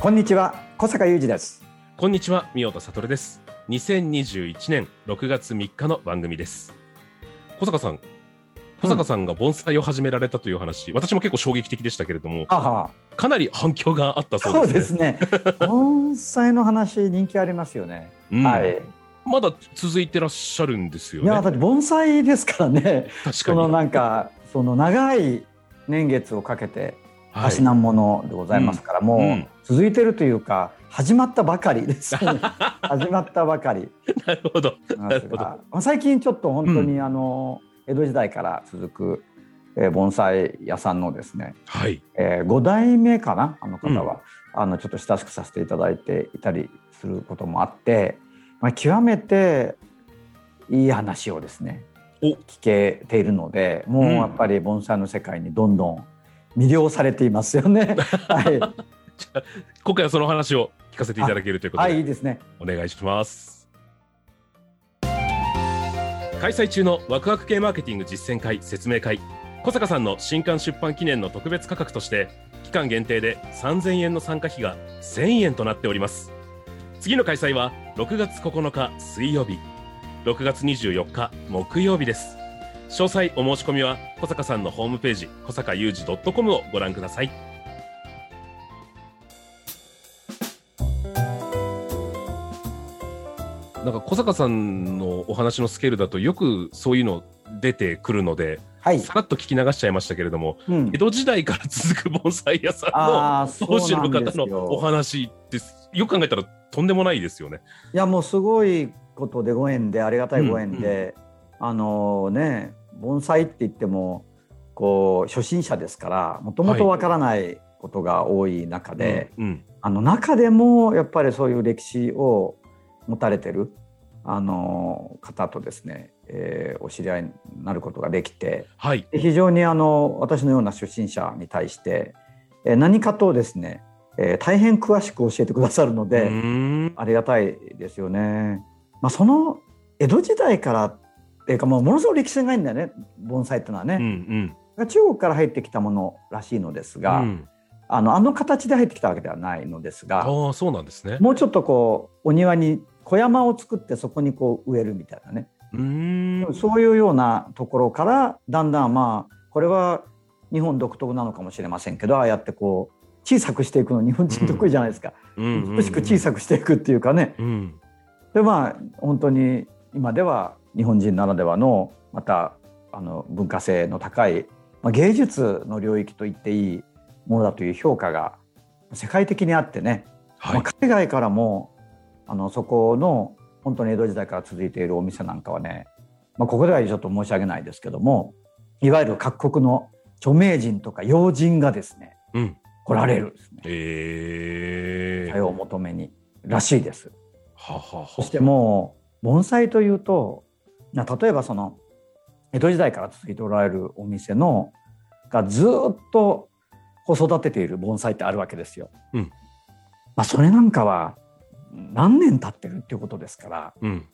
こんにちは小坂雄二です。こんにちは、三代田悟です。2021年6月3日の番組です。小坂さん、小坂さんが盆栽を始められたという話、私も結構衝撃的でしたけれども、かなり反響があったそそううでですすね。ね 盆栽の話人気ありますよね、うん。はい。まだ続いてらっしゃるんですよね。いやだって盆栽ですからね。確かに。そのなんかその長い年月をかけてはい。たしなんものでございますから、もううん続いてるというか始まったばかりです。よ ね始まったばかり。なるほど。なんなるほど。ですがまあ最近ちょっと本当にあの、江戸時代から続く、えー盆栽屋さんのですねはい。えー、5代目かな？あの方は、あのちょっと親しくさせていただいていたりすることもあって、まあ、極めていい話をですねお。聞けているのでもううん。やっぱり盆栽の世界にどんどん魅了されていますよね。はい、今回はその話を聞かせていただけるということはい、いで、いですね。お願いします。開催中のワクワク系マーケティング実践会説明会。小坂さんの新刊出版記念の特別価格として期間限定で3000円の参加費が1000円となっております。次の開催は6月9日水曜日。6月24日木曜日です。詳細お申し込みは小坂さんのホームページ小坂雄二 .com をご覧くださいなんか小坂さんのお話のスケールだとよくそういうの出てくるのではい。さらっと聞き流しちゃいましたけれどもうん江戸時代から続く盆栽屋さんのそう当主の方のおよ。話ですよく考えたらとんでもないですよね。いや、もうすごいことでご縁で、ありがたいご縁で、あのね、盆栽って言っても、こう、初心者ですから、もともとわからないことが多い中で、うんあの中でもやっぱりそういう歴史を持たれてるあの方とですね、えーお知り合いになることができてはい、で非常にあの私のような初心者に対して、えー何かとですね、えー大変詳しく教えてくださるのうで、ありがたいですよね。まあ、その江戸時代からっていうかもうものすごい歴史がないんだよね盆栽っていうのはうんね。中国から入ってきたものらしいのですうんが、うんあのあの形で入ってきたわけではないのですが。ああそうなんですね。もうちょっとこうお庭に小山を作ってそこにこう植えるみたいなね、うーん。そういうようなところからだんだんまあこれは日本独特なのかもしれませんけどああやってこう小さくしていくの日本人得意じゃないですか、美しく小さくしていくっていうかね。うん。でまあ本当に今では日本人ならではのまたあの文化性の高い、まあ、芸術の領域と言っていいものだという評価が世界的にあってね。はい。まあ、海外からもあのそこの本当に江戸時代から続いているお店なんかはね、まあ、ここではちょっと申し上げないですけどもいわゆる各国の著名人とか要人がですねうん。来られるんですね。ええ茶を求めにらしいです。はははそしてもう盆栽というとな例えばその江戸時代から続いておられるお店のがずっと育てている盆栽ってあるわけですよ。うん。まあ、それなんかは何年経ってるっていうことですから、うん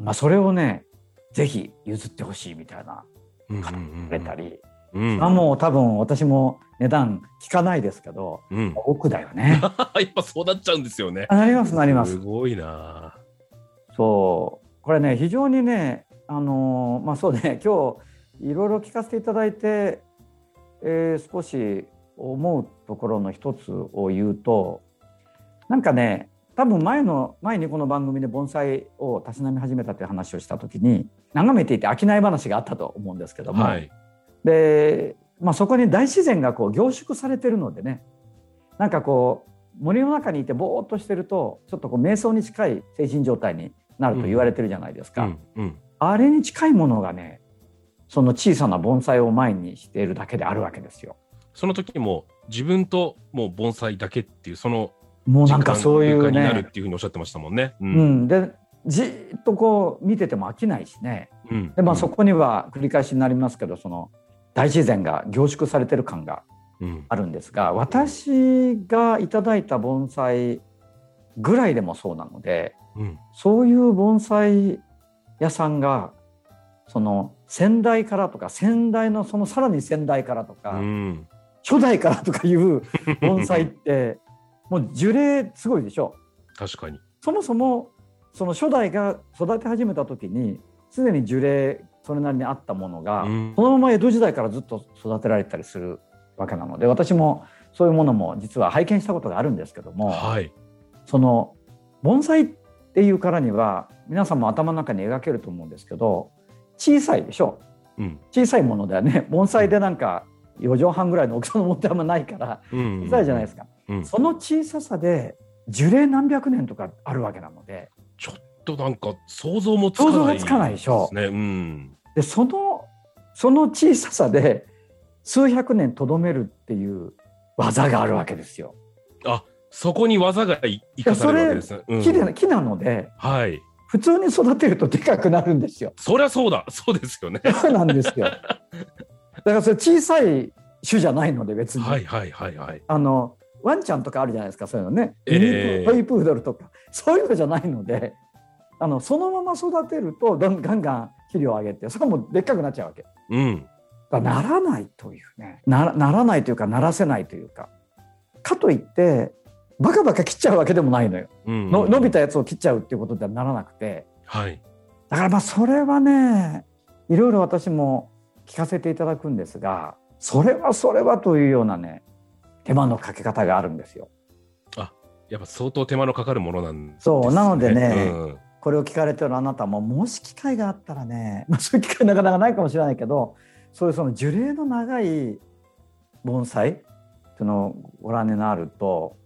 まあ、それをねぜひ譲ってほしいみたいなうんうん方がくれたり、うんまあもう多分私も値段聞かないですけどうん奥だよね。やっぱそうなっちゃうんですよね。あなりますなりますす。ごいな。そうこれね非常にねあのーまあそうね 今日いろいろ聞かせていただいて、えー少し思うところの一つを言うとなんかね多分前の前にこの番組で盆栽をたしなみ始めたという話をした時に眺めていて飽きない話があったと思うんですけども、はい。で、まあ、そこに大自然がこう凝縮されてるのでね。なんかこう森の中にいてぼーっとしてるとちょっとこう瞑想に近い精神状態になると言われてるじゃないですか、うんうん。あれに近いものがねその小さな盆栽を前にしているだけであるわけですよ。その時も自分ともう盆栽だけっていうそのもうなんかそういう空間になるっね、ていうふうにおっしゃってましたもんね。ううん、でじーっとこう見てても飽きないしね。うん。でまあそこには繰り返しになりますけどその大自然が凝縮されてる感がうん。あるんですが私がいただいた盆栽ぐらいでもそうなのでうん。そういう盆栽屋さんがその先代からとか先代のそのさらに先代からとか、うん。初代からとかいう盆栽ってもう樹齢すごいでしょ。確かに。そもそもその初代が育て始めた時にすでに樹齢それなりにあったものが、うん。そのまま江戸時代からずっと育てられたりするわけなので私もそういうものも実は拝見したことがあるんですけども、はい。その盆栽っていうからには皆さんも頭の中に描けると思うんですけど小さいでしょ。うん。小さいものだよね。盆栽でなんか4畳半ぐらいの大きさのものってあんまないからうん。小さいじゃないですか、うんその小ささで樹齢何百年とかあるわけなのでちょっとなんか想像もつかない、想像がつかないでしょね。うん。でそのその小ささで数百年とどめるっていう技があるわけですよ。そこに技がい生かされるわけですね。うん木で木なのではい。普通に育てるとでかくなるんですよ。そりゃそうだ。そうですよね。そうなんですよ。だからそれ小さい種じゃないので別に、はいはいはいはい。あのワンちゃんとかあるじゃないですかそういうのね、ええミニプトイプードルとか そういうのじゃないのであのそのまま育てるとどんガンガン肥料を上げてそれはもうでっかくなっちゃうわけ。うん。だならないというねならならないというかならせないというかかといってバカバカ切っちゃうわけでもないのよ、うん。の伸びたやつを切っちゃうっていうことではならなくてはい。だからまあそれはねいろいろ私も聞かせていただくんですがそれはそれはというようなね手間のかけ方があるんですよ。やっぱ相当手間のかかるものなんです、そうなのでねうんこれを聞かれてるあなたももし機会があったらね、まあ、そういう機会なかなかないかもしれないけどそういうその樹齢の長い盆栽っていうのをご覧になると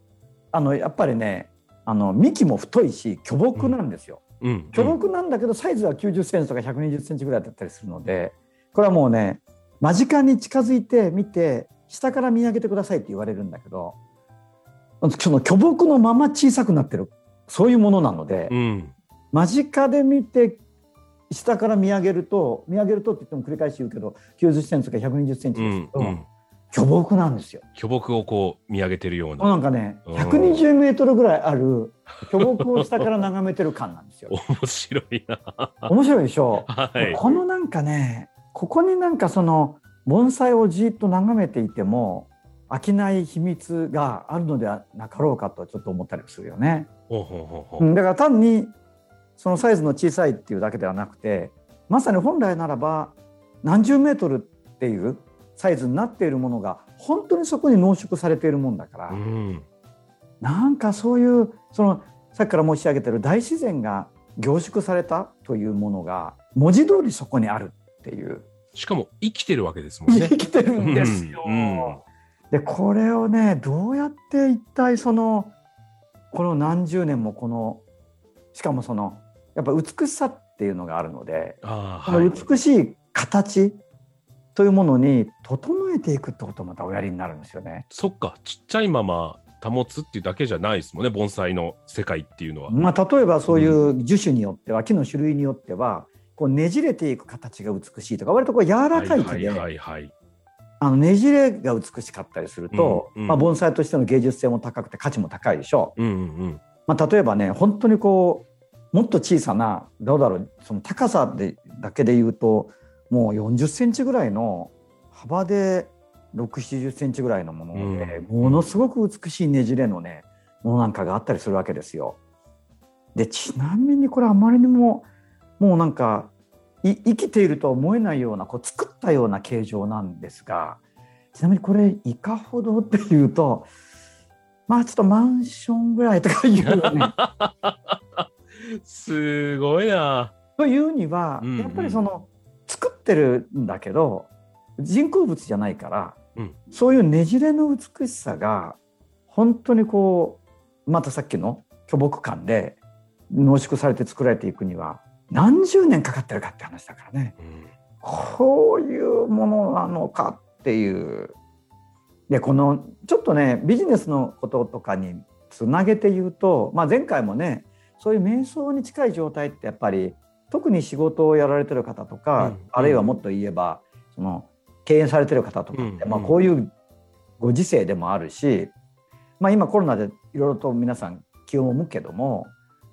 あのやっぱりねあの幹も太いし巨木なんですよ。うん。巨木なんだけどサイズは90センチとか120センチぐらいだったりするのでこれはもうね間近に近づいて見て下から見上げてくださいって言われるんだけどその巨木のまま小さくなってるそういうものなので。うん。間近で見て下から見上げると見上げるとって言っても繰り返し言うけど90センチとか120センチうですけど、んうん。巨木なんですよ。巨木をこう見上げてるような。なんかねうん120メートルぐらいある巨木を下から眺めてる感なんですよ。面白いな。面白いでしょ、はい。このなんかねここになんかその盆栽をじっと眺めていても飽きない秘密があるのではなかろうかとちょっと思ったりするよね。だから単にそのサイズの小さいっていうだけではなくてまさに本来ならば何十メートルっていうサイズになっているものが本当にそこに濃縮されているもんだから、うん。なんかそういうそのさっきから申し上げてる大自然が凝縮されたというものが文字通りそこにあるっていうしかも生きてるわけですもんね 生。きてるんですよ。うんうんでこれをねどうやって一体そのこの何十年もこのしかもそのやっぱ美しさっていうのがあるので、はいこの。美しい形というものに整えていくってことをまたおやりになるんですよね。そっか、ちっちゃいまま保つっていうだけじゃないですもんね、盆栽の世界っていうのは。まあ、例えばそういう樹種によっては木の種類によってはこうねじれていく形が美しいとか割とこう柔らかい木で、はいはいはい。あのねじれが美しかったりすると、うんうんまあ、盆栽としての芸術性も高くて価値も高いでしょう。うんうんまあ、例えばね本当にこうもっと小さなどうだろうその高さでだけで言うともう40センチぐらいの幅で6 7 0センチぐらいのもので、うんものすごく美しいねじれのねものなんかがあったりするわけですよ。でちなみにこれあまりにももうなんかい生きているとは思えないようなこう作ったような形状なんですがちなみにこれいかほどっていうとまあちょっとマンションぐらいとかいうねうん。すごいな。というには、うんうんやっぱりその作ってるんだけど人工物じゃないから、うんそういうねじれの美しさが本当にこうまたさっきの巨木感で濃縮されて作られていくには何十年かかってるかって話だからね、うん、こういうものなのかっていう。でこのちょっとねビジネスのこととかにつなげて言うと、まあ、前回もねそういう瞑想に近い状態ってやっぱり特に仕事をやられてる方とか、うん、あるいはもっと言えばその経営されてる方とかって、うん、まあ、こういうご時世でもあるし、まあ、今コロナでいろいろと皆さん気を向くけども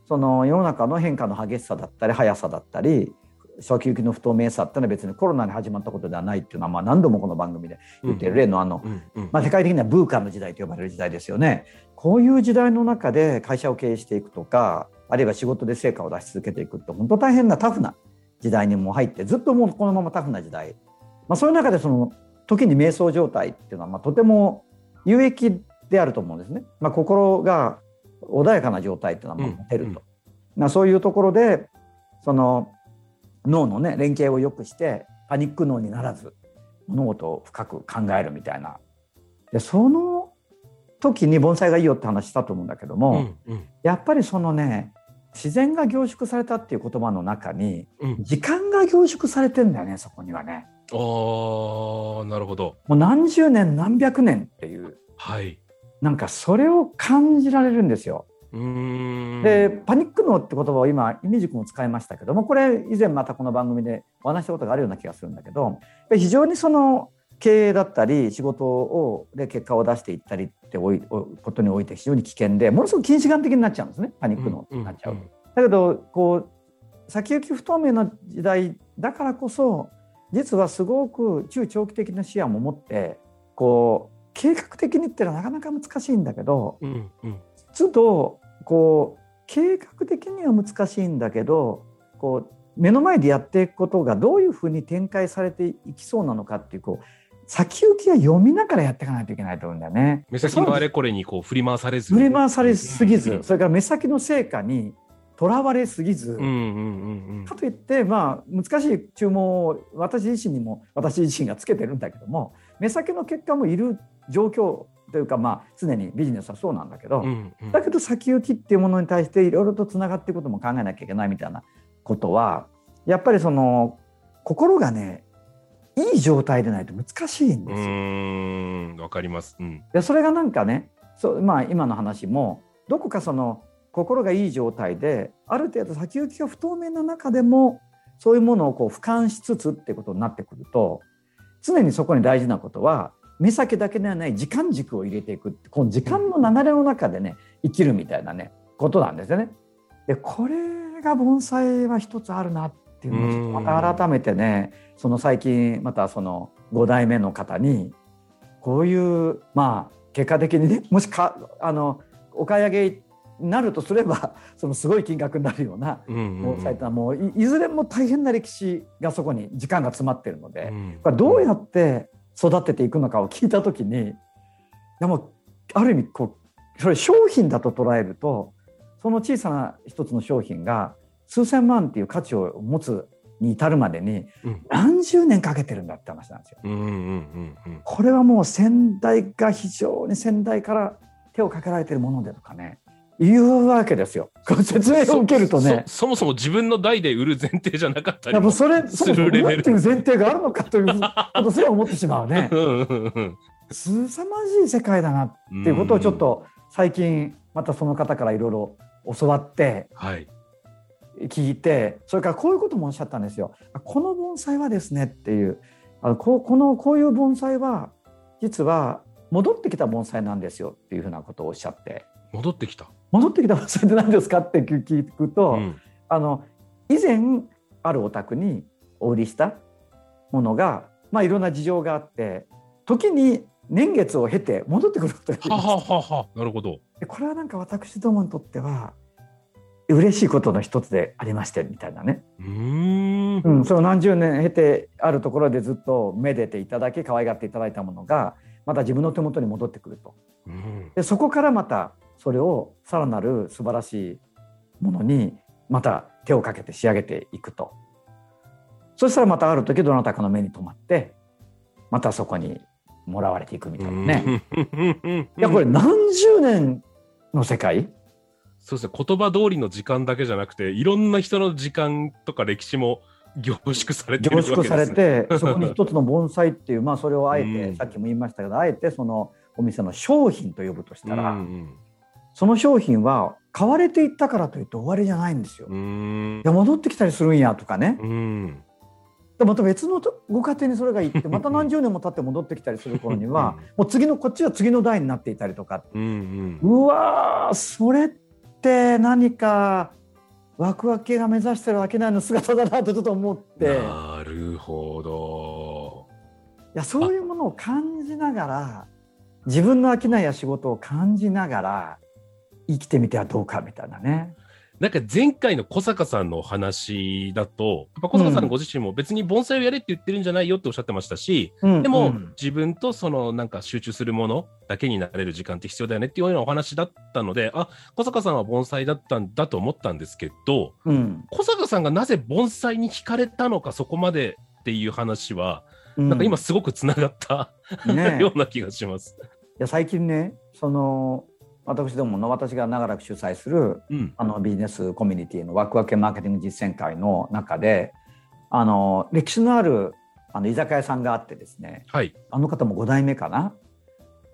その世の中の変化の激しさだったり速さだったり先行きの不透明さっていうのは別にコロナに始まったことではないっていうのはまあ何度もこの番組で言ってる例のあの、まあ、世界的にはブーカーの時代と呼ばれる時代ですよね。こういう時代の中で会社を経営していくとかあるいは仕事で成果を出し続けていくって本当大変なタフな時代にも入ってずっともうこのままタフな時代、まあ、そういう中でその時に瞑想状態っていうのはまあとても有益であると思うんですね。まあ、心が穏やかな状態っていうのは持てると、まあ、そういうところでその脳のね連携を良くしてパニック脳にならず物事を深く考えるみたいな。でその時に盆栽がいいよって話したと思うんだけども、うんうん、やっぱりそのね自然が凝縮されたっていう言葉の中に、時間が凝縮されてんだよねそこにはね。あなるほど。もう何十年何百年っていう、はい、なんかそれを感じられるんですよ。でパニック脳って言葉を今イメージ君も使いましたけどもこれ以前またこの番組でお話したことがあるような気がするんだけど非常にその経営だったり仕事をで結果を出していったりっておいことにおいて非常に危険でものすごく近視眼的になっちゃうんですねパニック脳になっちゃう。だけどこう先行き不透明な時代だからこそ実はすごく中長期的な視野も持ってこう計画的にってのはなかなか難しいんだけど、うんうん、都度こう計画的には難しいんだけどこう目の前でやっていくことがどういうふうに展開されていきそうなのかっていうこう先行きは読みながらやっていかないといけないと思うんだよね。目先のあれこれにこう振り回されず。振り回されすぎず、うん、それから目先の成果にとらわれすぎず、かといってまあ難しい注文を私自身にも私自身がつけてるんだけども目先の結果もいる状況というかまあ常にビジネスはそうなんだけど、うんうん、だけど先行きっていうものに対していろいろとつながっていくことも考えなきゃいけないみたいなことはやっぱりその心がねいい状態でないと難しいんですよ。わかります、うん、でそれがなんかねそう、まあ、今の話もどこかその心がいい状態である程度先行きが不透明な中でもそういうものをこう俯瞰しつつってことになってくると常にそこに大事なことは目先だけではない時間軸を入れていくこの時間の流れの中でね生きるみたいなねことなんですよね。でこれが盆栽は一つあるなっていうのをまた改めてねその最近またその5代目の方にこういうまあ結果的にね もしかあのお買い上げになるとすれば そのすごい金額になるような盆栽ってのはもういずれも大変な歴史がそこに時間が詰まってるのでこれどうやって育てていくのかを聞いた時にでもある意味こうそれ商品だと捉えるとその小さな一つの商品が数千万っていう価値を持つに至るまでに何十年かけてるんだって話なんですよ。これはもう先代が非常に先代から手をかけられてるものでとかねいうわけですよ。説明を受けるとねそもそも自分の代で売る前提じゃなかったりもそれするレベルっていう前提があるのかという ことすら思ってしまうね。すさまじい世界だなっていうことをちょっと最近またその方からいろいろ教わって、聞いてそれからこういうこともおっしゃったんですよ。この盆栽はですねっていうあのここのこういう盆栽は実は戻ってきた盆栽なんですよっていうふうなことをおっしゃって戻ってきた戻ってきたそれって何ですかって聞くと、うん、あの以前あるお宅にお売りしたものが、まあ、いろんな事情があって時に年月を経て戻ってくることがははははなるほど。これはなんか私どもにとっては嬉しいことの一つでありましてみたいなね。うん。うん、その何十年経てあるところでずっとめでていただき可愛がっていただいたものがまた自分の手元に戻ってくると。でそこからまたそれをさらなる素晴らしいものにまた手をかけて仕上げていくと。そしたらまたある時どなたかの目に留まってまたそこにもらわれていくみたいなね。ねいやこれ何十年の世界？そうですね。言葉通りの時間だけじゃなくていろんな人の時間とか歴史も凝縮されてる凝わけです、ね、縮されて そこに一つの盆栽っていうまあそれをあえて、うん。さっきも言いましたけどあえてそのお店の商品と呼ぶとしたら、うんその商品は買われていったからといって終わりじゃないんですよ。いや戻ってきたりするんやとかね。うん。でまた別のとご家庭にそれが行って また何十年も経って戻ってきたりする頃にはもう次のこっちは次の代になっていたりとか。うんうんうわーそれって何かワクワク系が目指してるわけないの姿だなとちょっと思って。いなるほど。やそういうものを感じながら自分の商いや仕事を感じながら生きてみてはどうかみたいなね。なんか前回の小坂さんのお話だと、やっぱ小坂さんご自身も別に盆栽をやれって言ってるんじゃないよっておっしゃってましたし、でも、うん。自分とそのなんか集中するものだけになれる時間って必要だよねっていうようなお話だったので、あ、小坂さんは盆栽だったんだと思ったんですけど、うん。小坂さんがなぜ盆栽に惹かれたのかそこまでっていう話は、うん。なんか今すごくつながった、ね ような気がします。いや最近ねその私どもの私が長らく主催するうん。あのビジネスコミュニティのワクワクマーケティング実践会の中であの歴史のあるあの居酒屋さんがあってですねはい。あの方も5代目かな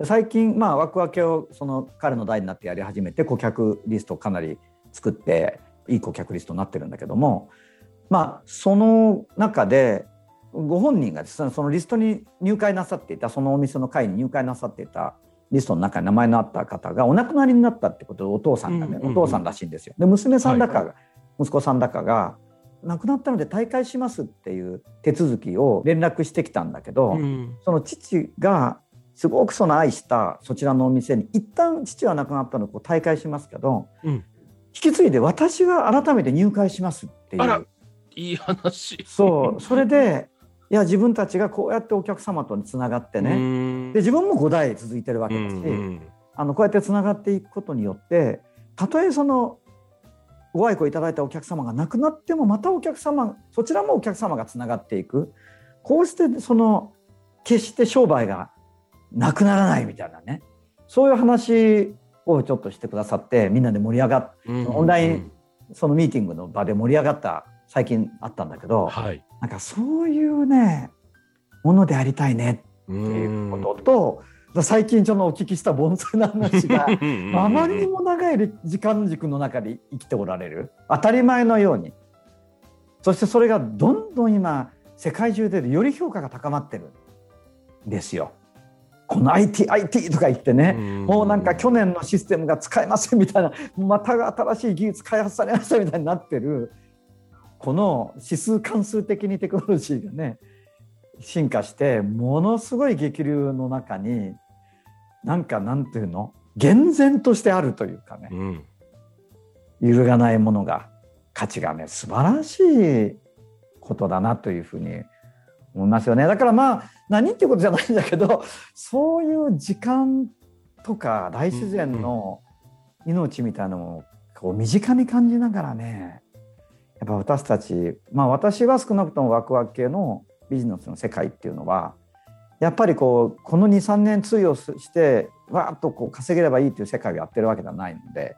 最近まあワクワクをその彼の代になってやり始めて顧客リストをかなり作っていい顧客リストになってるんだけどもまあその中でご本人がですねそのリストに入会なさっていたそのお店の会に入会なさっていたリストの中に名前のあった方がお亡くなりになったってことでお父さんがね、うんうんうんお父さんらしいんですよ。で娘さんだか、は息子さんだかが亡くなったので退会しますっていう手続きを連絡してきたんだけど、うん。その父がすごくその愛したそちらのお店に一旦父は亡くなったので退会しますけど、うん引き継いで私が改めて入会しますっていあらういい話。そうそれでいや自分たちがこうやってお客様とつながってね、ねで自分も5代続いてるわけだし、うんあのこうやってつながっていくことによってたとえそのご愛顧いただいたお客様が亡くなってもまたお客様そちらもお客様がつながっていく。こうしてその決して商売がなくならないみたいなね。そういう話をちょっとしてくださってみんなで盛り上がっうんオンラインそのミーティングの場で盛り上がった最近あったんだけどはい。なんかそういうねものでありたいねっっていうことと最近ちょっとお聞きした盆栽の話があまりにも長い時間軸の中で生きておられる。当たり前のように。そしてそれがどんどん今世界中でより評価が高まってるんですよ。この IT、IT とか言ってね、もうなんか去年のシステムが使えませんみたいな、また新しい技術開発されましたみたいになってる、この指数関数的にテクノロジーがね、進化して、ものすごい激流の中に、なんかなんていうの？厳然としてあるというかね、うん。揺るがないものが、価値がね、素晴らしいことだなというふうに思いますよね。だからまあ、何っていうことじゃないんだけど、そういう時間とか大自然の命みたいなのをこう身近に感じながらね、やっぱ私たち、まあ私は少なくともワクワク系のビジネスの世界っていうのは、やっぱりこうこの23年通用してわーっとこう稼げればいいという世界をやってるわけではないので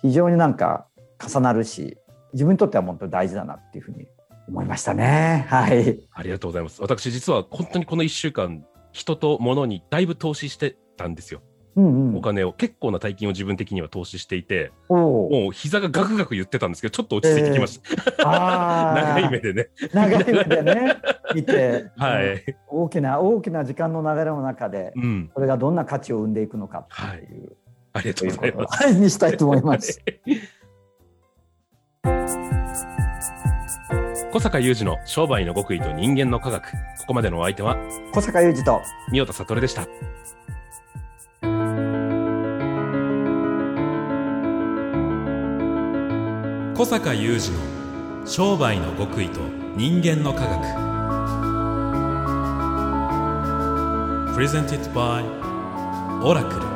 非常になんか重なるし自分にとっては本当に大事だなっていうふうに思いましたね。はい。ありがとうございます。私、実は本当にこの1週間、人と物にだいぶ投資してたんですよ。お金を。結構な大金を自分的には投資していて、もう膝がガクガク言ってたんですけど、ちょっと落ち着いてきました。長い目でね。長い目でね見て、うんはい。大きな大きな時間の流れの中でうん。これがどんな価値を生んでいくのかっていう、ありがとうございます。はいにしたいと思います。小坂雄二の商売の極意と人間の科学。ここまでのお相手は、小坂雄二と三代田悟でした。小坂雄二の商売の極意と人間の科学。プレゼンティットバイオラクル